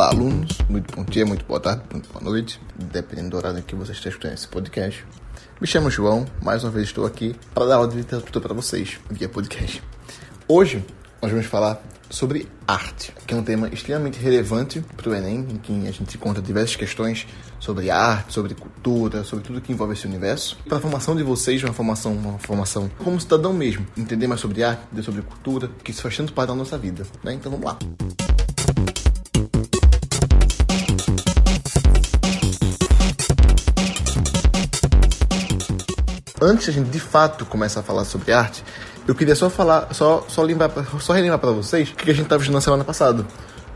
Olá, alunos. Muito bom dia, muito boa tarde, muito boa noite, dependendo do horário em que você está escutando esse podcast. Me chamo João, mais uma vez estou aqui para dar aula de literatura para vocês via podcast. Hoje nós vamos falar sobre arte, que é um tema extremamente relevante para o Enem, em que a gente encontra diversas questões sobre arte, sobre cultura, sobre tudo que envolve esse universo. Para a formação de vocês, uma formação, uma formação como cidadão mesmo, entender mais sobre arte, entender sobre cultura, que isso faz tanto parte da nossa vida. Né? Então vamos lá. Antes a gente de fato começar a falar sobre arte, eu queria só falar, só, só, lembrar, só relembrar para vocês o que a gente estava estudando na semana passada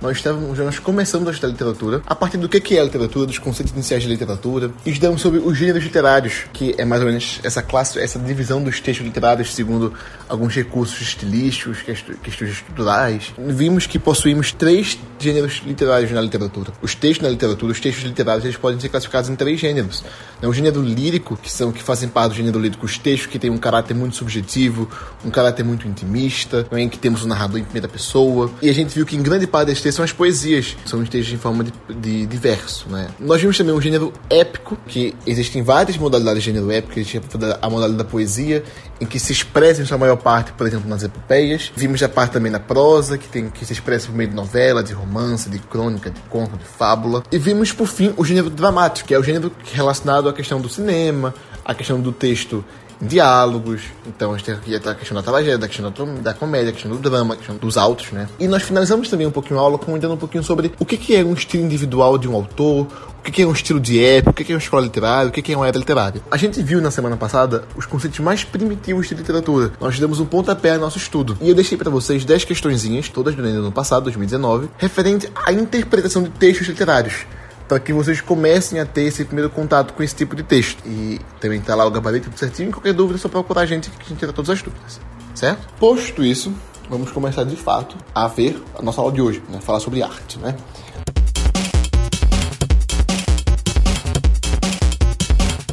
nós, estávamos, nós começamos a estudar literatura a partir do que é a literatura, dos conceitos iniciais de literatura, e estudamos sobre os gêneros literários, que é mais ou menos essa classe, essa divisão dos textos literários segundo alguns recursos estilísticos, questões estruturais. Vimos que possuímos três gêneros literários na literatura. Os textos na literatura, os textos literários, eles podem ser classificados em três gêneros. O gênero lírico, que são que fazem parte do gênero lírico, os textos que têm um caráter muito subjetivo, um caráter muito intimista, em que temos um narrador em primeira pessoa. E a gente viu que em grande parte desses são as poesias, são os textos em forma de, de, de verso, né? Nós vimos também um gênero épico, que existem várias modalidades de gênero épico, existe a modalidade da poesia, em que se expressa em sua maior parte, por exemplo, nas epopeias. Vimos a parte também na prosa, que tem que se expressa por meio de novela, de romance, de crônica, de conto, de fábula. E vimos, por fim, o gênero dramático, que é o gênero relacionado à questão do cinema, à questão do texto diálogos. Então a gente tem a questão da tragédia, da questão da, comédia, a questão do drama, a questão dos autos, né? E nós finalizamos também um pouquinho a aula comentando um pouquinho sobre o que, é um estilo individual de um autor, o que, é um estilo de época, o que, é uma escola literária, o que, que é uma era literária. A gente viu na semana passada os conceitos mais primitivos de literatura. Nós demos um pontapé ao nosso estudo. E eu deixei para vocês 10 questõezinhas, todas do ano passado, 2019, referente à interpretação de textos literários para que vocês comecem a ter esse primeiro contato com esse tipo de texto. E também está lá o gabarito tudo certinho. Qualquer dúvida é só procurar a gente que a gente tira todas as dúvidas. Certo? Posto isso, vamos começar de fato a ver a nossa aula de hoje, né? falar sobre arte, né?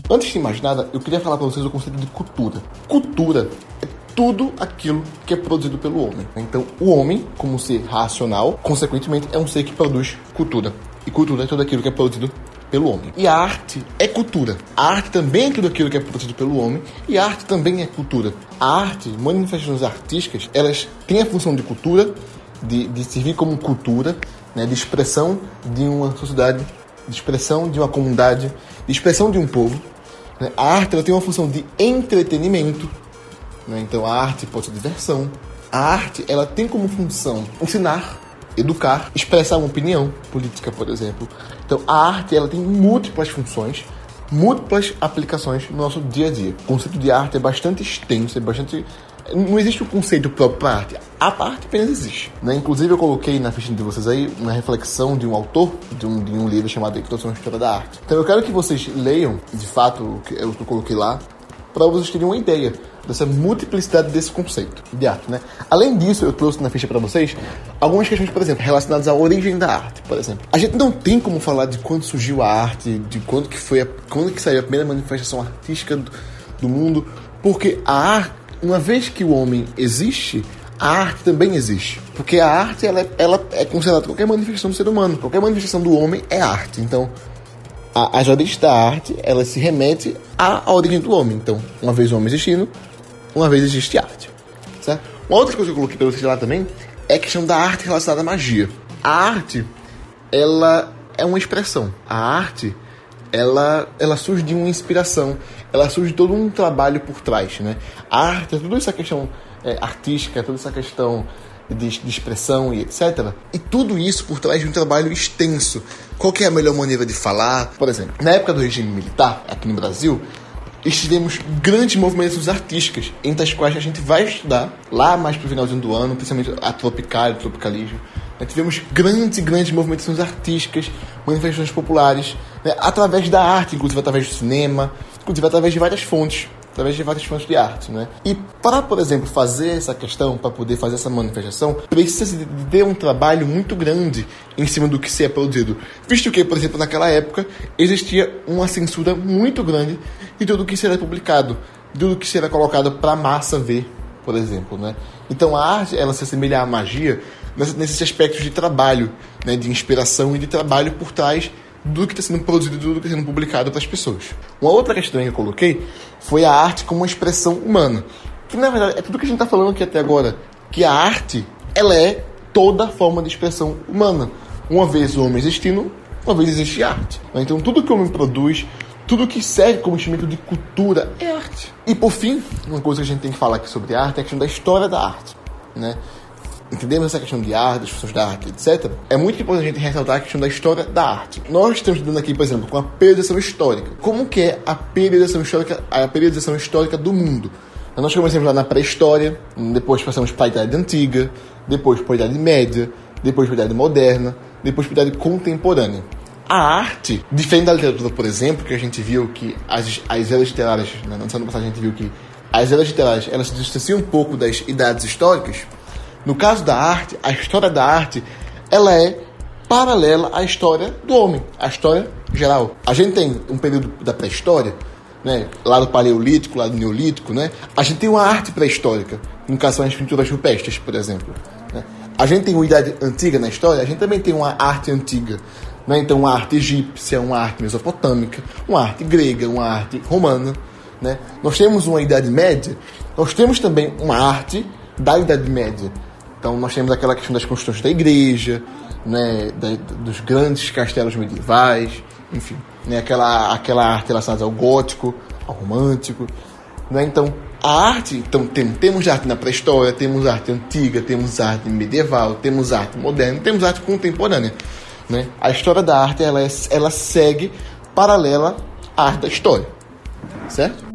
Antes de mais nada, eu queria falar para vocês o conceito de cultura. Cultura é tudo aquilo que é produzido pelo homem. Então, o homem, como ser racional, consequentemente, é um ser que produz cultura. E cultura é tudo aquilo que é produzido pelo homem. E a arte é cultura. A arte também é tudo aquilo que é produzido pelo homem e a arte também é cultura. A arte, manifestações artísticas, elas têm a função de cultura, de, de servir como cultura, né, de expressão de uma sociedade, de expressão de uma comunidade, de expressão de um povo. Né? A arte ela tem uma função de entretenimento, né? então a arte pode ser diversão. A arte ela tem como função ensinar, educar, expressar uma opinião política, por exemplo. Então, a arte ela tem múltiplas funções, múltiplas aplicações no nosso dia a dia. O conceito de arte é bastante extenso, é bastante não existe um conceito próprio para arte. A arte apenas existe. Né? Inclusive, eu coloquei na ficha de vocês aí uma reflexão de um autor de um, de um livro chamado Introdução à História da Arte. Então, eu quero que vocês leiam, de fato, o que eu coloquei lá, para vocês terem uma ideia dessa multiplicidade desse conceito de arte, né? Além disso, eu trouxe na ficha para vocês algumas questões, por exemplo, relacionadas à origem da arte, por exemplo. A gente não tem como falar de quando surgiu a arte, de quando que foi, a, quando que saiu a primeira manifestação artística do, do mundo, porque a arte, uma vez que o homem existe, a arte também existe. Porque a arte ela, é, ela é considerada qualquer manifestação do ser humano. Qualquer manifestação do homem é arte. Então, a, as origens da arte, ela se remete à origem do homem. Então, uma vez o homem existindo, uma vez existe arte. Certo? Uma outra coisa que eu coloquei para vocês lá também é a questão da arte relacionada à magia. A arte, ela é uma expressão. A arte, ela, ela surge de uma inspiração. Ela surge de todo um trabalho por trás, né? A arte, toda essa questão é, artística, toda essa questão de, de, expressão e etc. E tudo isso por trás de um trabalho extenso. Qual é a melhor maneira de falar? Por exemplo, na época do regime militar, aqui no Brasil, estivemos grandes movimentações artísticas, entre as quais a gente vai estudar lá mais pro finalzinho do ano, principalmente a tropical, o tropicalismo. Né? Tivemos grandes e grandes movimentações artísticas, manifestações populares, né? através da arte, inclusive através do cinema, inclusive através de várias fontes através de várias fontes de arte, né? E para, por exemplo, fazer essa questão, para poder fazer essa manifestação, precisa de um trabalho muito grande em cima do que se é produzido, visto que, por exemplo, naquela época existia uma censura muito grande de tudo que será publicado, de tudo que será colocado para a massa ver, por exemplo, né? Então a arte, ela se assemelha à magia nesses aspectos de trabalho, né? De inspiração e de trabalho por trás do que está sendo produzido, do que está sendo publicado para as pessoas. Uma outra questão que eu coloquei foi a arte como uma expressão humana, que na verdade é tudo que a gente está falando aqui até agora, que a arte, ela é toda forma de expressão humana. Uma vez o homem existindo, uma vez existe arte. Então tudo que o homem produz, tudo que serve como instrumento de cultura é arte. E por fim, uma coisa que a gente tem que falar aqui sobre arte é a questão da história da arte. Né? Entendemos essa questão de arte, das funções da arte, etc. É muito importante a gente ressaltar a questão da história da arte. Nós estamos estudando aqui, por exemplo, com a periodização histórica. Como que é a periodização histórica, a periodização histórica do mundo? Nós começamos lá na pré-história, depois passamos para a Idade Antiga, depois para a Idade Média, depois para a Idade Moderna, depois para a Idade Contemporânea. A arte, diferente da literatura, por exemplo, que a gente viu que as, as eras literárias, na semana passada a gente viu que as eras literárias elas se distanciam um pouco das idades históricas. No caso da arte, a história da arte, ela é paralela à história do homem, à história geral. A gente tem um período da pré-história, né, lá do paleolítico, lá do neolítico, né, a gente tem uma arte pré-histórica, no caso são as pinturas rupestres, por exemplo. Né. A gente tem uma idade antiga na história, a gente também tem uma arte antiga. Né, então, uma arte egípcia, uma arte mesopotâmica, uma arte grega, uma arte romana. Né. Nós temos uma idade média, nós temos também uma arte da idade média. Então, nós temos aquela questão das construções da igreja, né, da, dos grandes castelos medievais, enfim, né, aquela, aquela arte relacionada ao gótico, ao romântico. Né? Então, a arte, então tem, temos arte na pré-história, temos arte antiga, temos arte medieval, temos arte moderna, temos arte contemporânea. Né? A história da arte ela, é, ela segue paralela à arte da história, certo?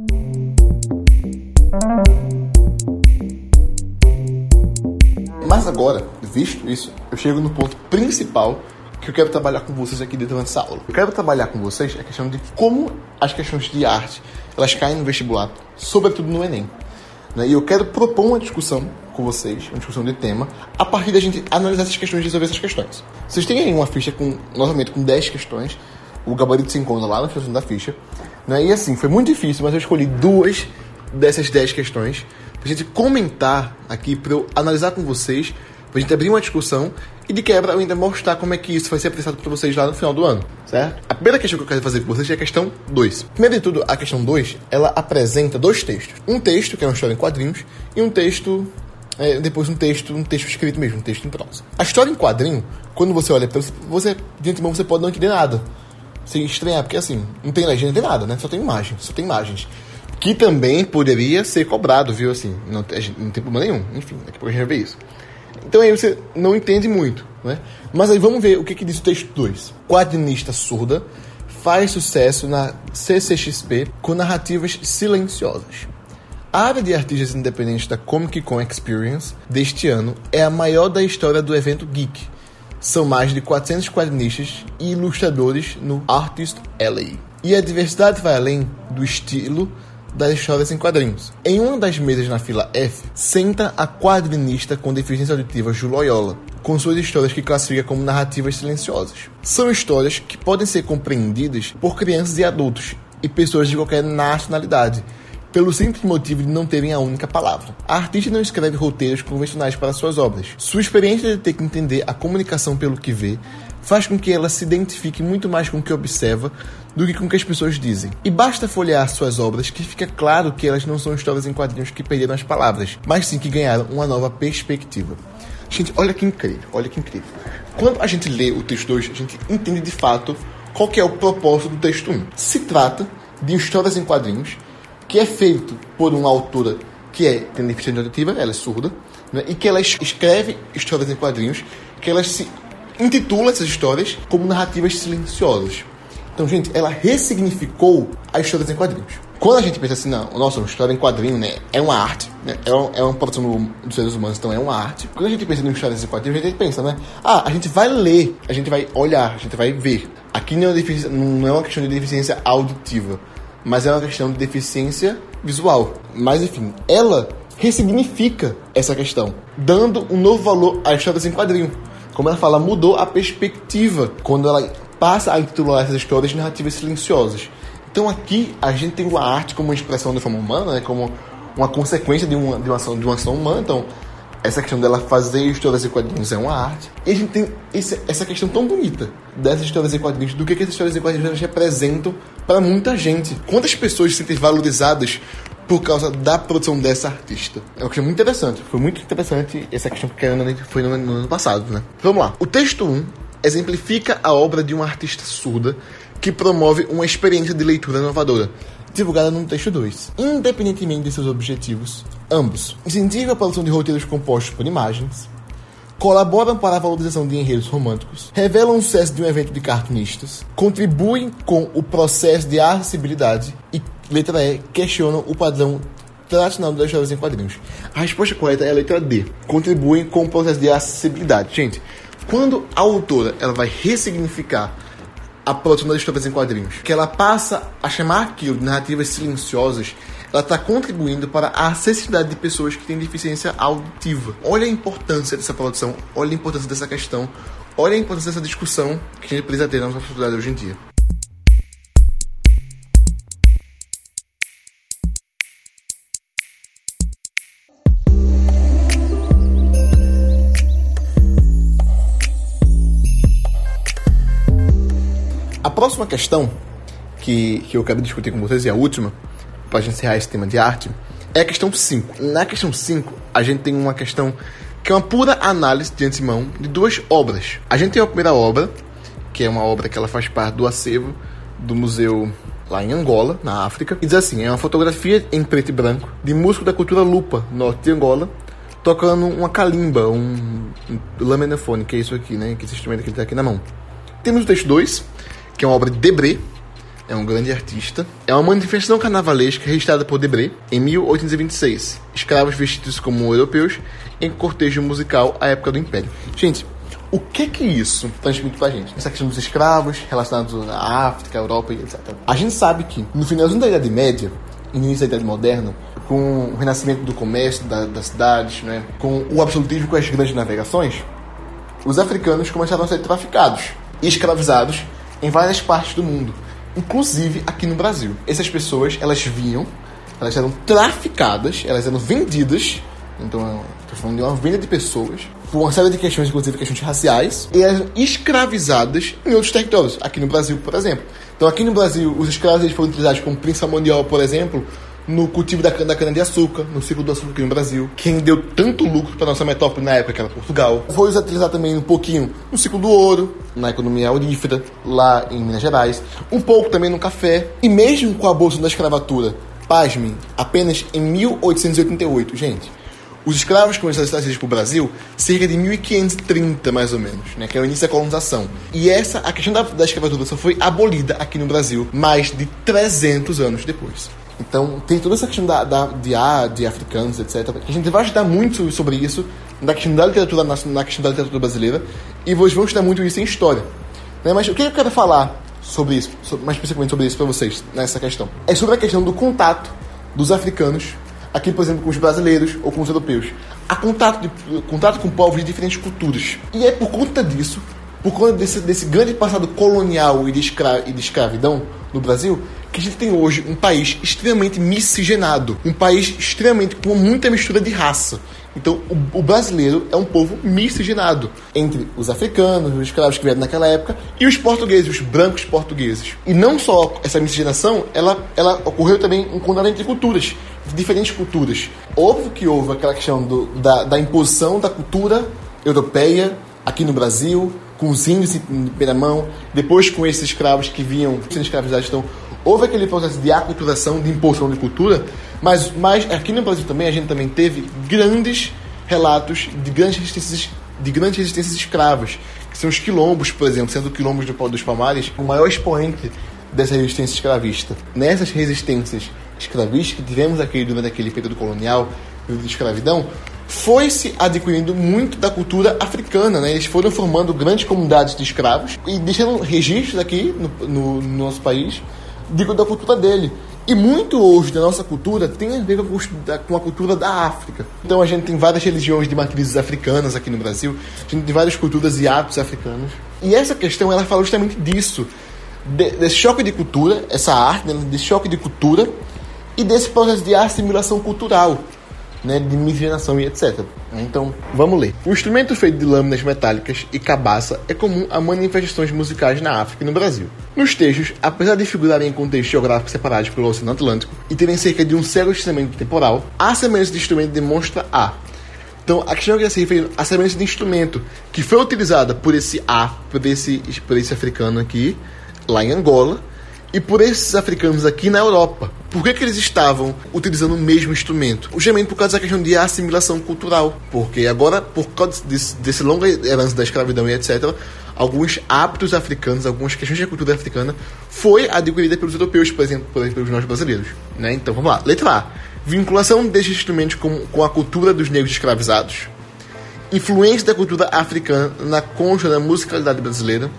Mas agora, visto isso, eu chego no ponto principal que eu quero trabalhar com vocês aqui dentro dessa aula. Eu quero trabalhar com vocês a questão de como as questões de arte elas caem no vestibular, sobretudo no Enem. Né? E eu quero propor uma discussão com vocês, uma discussão de tema, a partir da gente analisar essas questões e resolver essas questões. Vocês têm aí uma ficha com, novamente, com 10 questões. O gabarito se encontra lá no final da ficha. Né? E assim, foi muito difícil, mas eu escolhi duas dessas 10 questões pra gente comentar aqui, para eu analisar com vocês pra gente abrir uma discussão e de quebra eu ainda mostrar como é que isso vai ser apresentado para vocês lá no final do ano, certo? A primeira questão que eu quero fazer com vocês é a questão 2. Primeiro de tudo, a questão 2, ela apresenta dois textos. Um texto, que é uma história em quadrinhos, e um texto é, depois um texto, um texto escrito mesmo, um texto em prosa. A história em quadrinho, quando você olha para você, de antemão você pode não entender nada. Você estranhar, porque assim, não tem legenda, não tem nada, né? Só tem imagens, só tem imagens. Que também poderia ser cobrado, viu? Assim, não, não tem problema nenhum. Enfim, daqui a pouco a gente vai ver isso. Então aí você não entende muito, né? Mas aí vamos ver o que, que diz o texto 2. Quadrinista surda faz sucesso na CCXP com narrativas silenciosas. A área de artistas independentes da Comic Con Experience deste ano é a maior da história do evento geek. São mais de 400 quadrinistas e ilustradores no Artist Alley. E a diversidade vai além do estilo das histórias em quadrinhos. Em uma das mesas na fila F, senta a quadrinista com deficiência auditiva Ju Loyola, com suas histórias que classifica como narrativas silenciosas. São histórias que podem ser compreendidas por crianças e adultos e pessoas de qualquer nacionalidade, pelo simples motivo de não terem a única palavra. A artista não escreve roteiros convencionais para suas obras. Sua experiência de ter que entender a comunicação pelo que vê faz com que ela se identifique muito mais com o que observa do que com o que as pessoas dizem. E basta folhear suas obras que fica claro que elas não são histórias em quadrinhos que perderam as palavras, mas sim que ganharam uma nova perspectiva. Gente, olha que incrível, olha que incrível. Quando a gente lê o texto 2, a gente entende de fato qual é o propósito do texto 1. Um. Se trata de histórias em quadrinhos que é feito por uma autora que é tem deficiência auditiva, ela é surda, né, e que ela escreve histórias em quadrinhos que elas se intitula essas histórias como narrativas silenciosas. Então, gente, ela ressignificou as histórias em quadrinhos. Quando a gente pensa assim, não, nossa, uma história em quadrinho, né, é uma arte, né, é, um, é uma produção dos seres humanos, então é uma arte. Quando a gente pensa em histórias em quadrinhos, a gente pensa, né, ah, a gente vai ler, a gente vai olhar, a gente vai ver. Aqui não é não é uma questão de deficiência auditiva, mas é uma questão de deficiência visual. Mas, enfim, ela ressignifica essa questão, dando um novo valor às histórias em quadrinho. Como ela fala, mudou a perspectiva quando ela passa a intitular essas histórias de narrativas silenciosas. Então aqui a gente tem a arte como uma expressão da forma humana, né, como uma consequência de uma, de uma, ação, de uma ação humana. Então, essa questão dela fazer histórias e quadrinhos é uma arte. E a gente tem esse, essa questão tão bonita dessas histórias e quadrinhos, do que, que essas histórias e quadrinhos representam para muita gente. Quantas pessoas se sentem valorizadas por causa da produção dessa artista. É uma questão muito interessante. Foi muito interessante essa questão que foi no, no ano passado, né? Vamos lá. O texto 1 exemplifica a obra de uma artista surda que promove uma experiência de leitura inovadora, divulgada no texto 2. Independentemente de seus objetivos, ambos incentivam a produção de roteiros compostos por imagens, colaboram para a valorização de enredos românticos, revelam o sucesso de um evento de cartunistas, contribuem com o processo de acessibilidade e, letra E, questionam o padrão tradicional das histórias em quadrinhos. A resposta correta é a letra D. Contribuem com o processo de acessibilidade. Gente, quando a autora ela vai ressignificar a produção das histórias em quadrinhos, que ela passa a chamar aquilo de narrativas silenciosas, ela está contribuindo para a acessibilidade de pessoas que têm deficiência auditiva. Olha a importância dessa produção, olha a importância dessa questão, olha a importância dessa discussão que a gente precisa ter na nossa sociedade hoje em dia. A próxima questão que, que eu quero discutir com vocês, e a última, a gente encerrar esse tema de arte, é a questão 5. Na questão 5, a gente tem uma questão que é uma pura análise de antemão de duas obras. A gente tem a primeira obra, que é uma obra que ela faz parte do acervo do museu lá em Angola, na África, e diz assim: é uma fotografia em preto e branco de músico da cultura lupa, norte de Angola, tocando uma calimba, um, um laminofone, que é isso aqui, né? Que é esse instrumento que ele tem aqui na mão. Temos o texto 2, que é uma obra de Debré, é um grande artista. É uma manifestação carnavalesca registrada por Debré em 1826. Escravos vestidos como europeus em cortejo musical à época do Império. Gente, o que que isso transmite pra gente? Essa questão dos escravos relacionados à África, à Europa e etc. A gente sabe que no finalzinho da Idade Média, início da Idade Moderna, com o renascimento do comércio da, das cidades, né, com o absolutismo com as grandes navegações, os africanos começaram a ser traficados e escravizados em várias partes do mundo, inclusive aqui no Brasil. Essas pessoas, elas vinham, elas eram traficadas, elas eram vendidas, então estou falando de uma venda de pessoas, por uma série de questões, inclusive questões raciais, e eram escravizadas em outros territórios, aqui no Brasil, por exemplo. Então aqui no Brasil, os escravos eles foram utilizados como príncipe mundial, por exemplo, no cultivo da da cana de açúcar, no ciclo do açúcar aqui no Brasil, que rendeu tanto lucro para nossa metrópole na época, que era Portugal. Foi utilizado também um pouquinho no ciclo do ouro, na economia aurífera, lá em Minas Gerais, um pouco também no café, e mesmo com a bolsa da escravatura, pasmem, apenas em 1888, gente. Os escravos começaram a trazidos para o Brasil cerca de 1530, mais ou menos, né, que é o início da colonização. E essa, a questão da, da escravatura só foi abolida aqui no Brasil mais de 300 anos depois. Então, tem toda essa questão da, da, de, ah, de africanos, etc. A gente vai estudar muito sobre isso na questão da literatura, na, na questão da literatura brasileira, e vamos estudar muito isso em história. Né? Mas o que eu quero falar sobre isso, sobre, mais especificamente sobre isso para vocês, nessa questão? É sobre a questão do contato dos africanos, aqui, por exemplo, com os brasileiros ou com os europeus. A contato, de, contato com povos de diferentes culturas. E é por conta disso, por conta desse, desse grande passado colonial e de, escra, e de escravidão no Brasil, que a gente tem hoje um país extremamente miscigenado, um país extremamente com muita mistura de raça. Então, o, o, brasileiro é um povo miscigenado entre os africanos, os escravos que vieram naquela época, e os portugueses, os brancos portugueses. E não só essa miscigenação, ela, ela ocorreu também um contato entre culturas, diferentes culturas. Óbvio que houve aquela questão do, da, da imposição da cultura europeia aqui no Brasil, com os índios em primeira mão, depois com esses escravos que vinham sendo escravizados. Então, houve aquele processo de aculturação, de imposição de cultura, mas, mas aqui no Brasil também a gente também teve grandes relatos de grandes resistências, de grandes resistências escravas, que são os quilombos, por exemplo, sendo o quilombo dos Palmares o maior expoente dessa resistência escravista. Nessas resistências escravistas que tivemos aqui durante aquele período colonial, período de escravidão, foi se adquirindo muito da cultura africana, né? Eles foram formando grandes comunidades de escravos e deixando registros aqui no, no, no nosso país de, da cultura dele. E muito hoje da nossa cultura tem a ver com a cultura da África. Então a gente tem várias religiões de matrizes africanas aqui no Brasil, a gente tem várias culturas e hábitos africanos. E essa questão ela fala justamente disso, de, desse choque de cultura, essa arte, né, desse choque de cultura e desse processo de assimilação cultural, né, de miscigenação e etc. Então, vamos ler. O instrumento feito de lâminas metálicas e cabaça é comum a manifestações musicais na África e no Brasil. Nos textos, apesar de figurarem em contextos geográficos separados pelo Oceano Atlântico e terem cerca de um século de temporal, a semelhança de instrumento demonstra a então, a questão é que se refere à semelhança de instrumento que foi utilizada por esse A, por esse, por esse africano aqui, lá em Angola, e por esses africanos aqui na Europa. Por que, que eles estavam utilizando o mesmo instrumento? Justamente por causa da questão de assimilação cultural. Porque agora, por causa desse, desse longa herança da escravidão e etc., alguns hábitos africanos, algumas questões da cultura africana foi adquirida pelos europeus, por exemplo, pelos nós brasileiros. Né? Então, vamos lá. Letra A. Vinculação destes instrumentos com, com a cultura dos negros escravizados. Influência da cultura africana na concha da musicalidade brasileira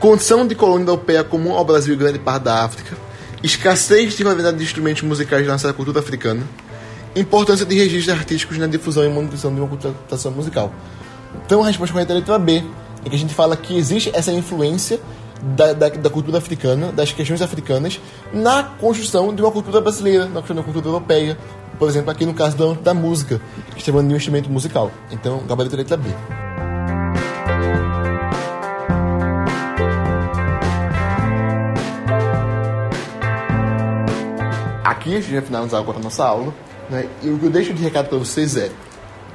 condição de colônia europeia comum ao Brasil e grande parte da África, escassez de variedade de instrumentos musicais na nossa cultura africana, importância de registros artísticos na difusão e manutenção de uma culturação musical. Então a resposta correta é a letra B, em que a gente fala que existe essa influência da, da, da, cultura africana, das questões africanas, na construção de uma cultura brasileira, na construção de uma cultura europeia. Por exemplo, aqui no caso da, da música, que está de um instrumento musical. Então, gabarito letra B. aqui, a gente vai finalizar agora a nossa aula, né? e o que eu deixo de recado para vocês é: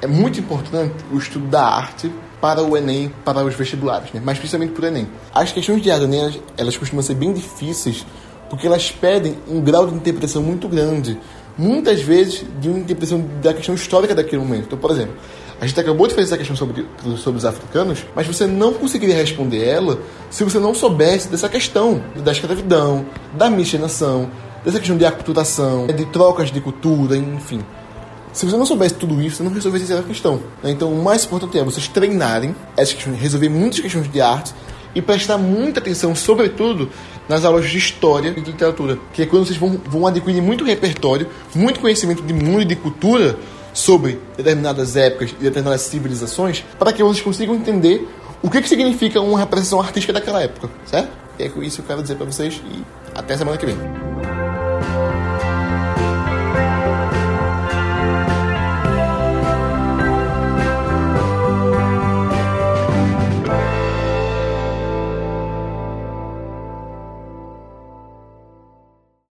é muito importante o estudo da arte para o Enem, para os vestibulares, né? mas principalmente para o Enem. As questões de arte, elas, elas costumam ser bem difíceis porque elas pedem um grau de interpretação muito grande, muitas vezes de uma interpretação da questão histórica daquele momento. Então, por exemplo, a gente acabou de fazer essa questão sobre, sobre os africanos, mas você não conseguiria responder ela se você não soubesse dessa questão da escravidão, da miscigenação, dessa questão de aculturação, de trocas de cultura, enfim. Se você não soubesse tudo isso, você não resolveria essa questão. Né? Então, o mais importante é vocês treinarem essas questões, resolver muitas questões de arte e prestar muita atenção, sobretudo, nas aulas de história e de literatura, que é quando vocês vão, vão adquirir muito repertório, muito conhecimento de mundo e de cultura sobre determinadas épocas e determinadas civilizações, para que vocês consigam entender o que, que significa uma representação artística daquela época, certo? E é isso que eu quero dizer para vocês e até semana que vem.